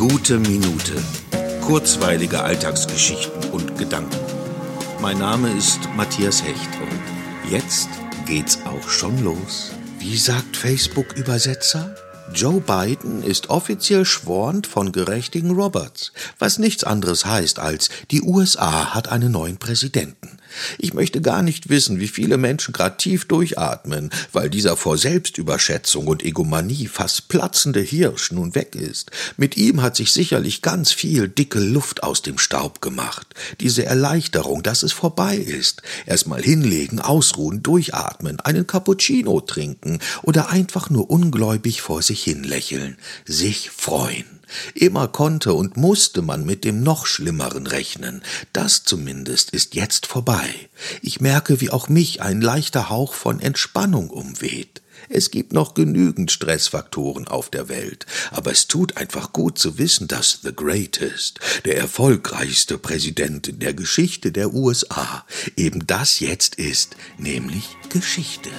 Gute Minute. Kurzweilige Alltagsgeschichten und Gedanken. Mein Name ist Matthias Hecht und jetzt geht's auch schon los. Wie sagt Facebook-Übersetzer? Joe Biden ist offiziell schwornt von gerechtigen Roberts, was nichts anderes heißt als die USA hat einen neuen Präsidenten. Ich möchte gar nicht wissen, wie viele Menschen grad tief durchatmen, weil dieser vor Selbstüberschätzung und Egomanie fast platzende Hirsch nun weg ist. Mit ihm hat sich sicherlich ganz viel dicke Luft aus dem Staub gemacht. Diese Erleichterung, dass es vorbei ist. Erstmal hinlegen, ausruhen, durchatmen, einen Cappuccino trinken oder einfach nur ungläubig vor sich hin lächeln, sich freuen. Immer konnte und musste man mit dem noch Schlimmeren rechnen. Das zumindest ist jetzt vorbei. Ich merke, wie auch mich ein leichter Hauch von Entspannung umweht. Es gibt noch genügend Stressfaktoren auf der Welt, aber es tut einfach gut zu wissen, dass The Greatest, der erfolgreichste Präsident in der Geschichte der USA, eben das jetzt ist, nämlich Geschichte.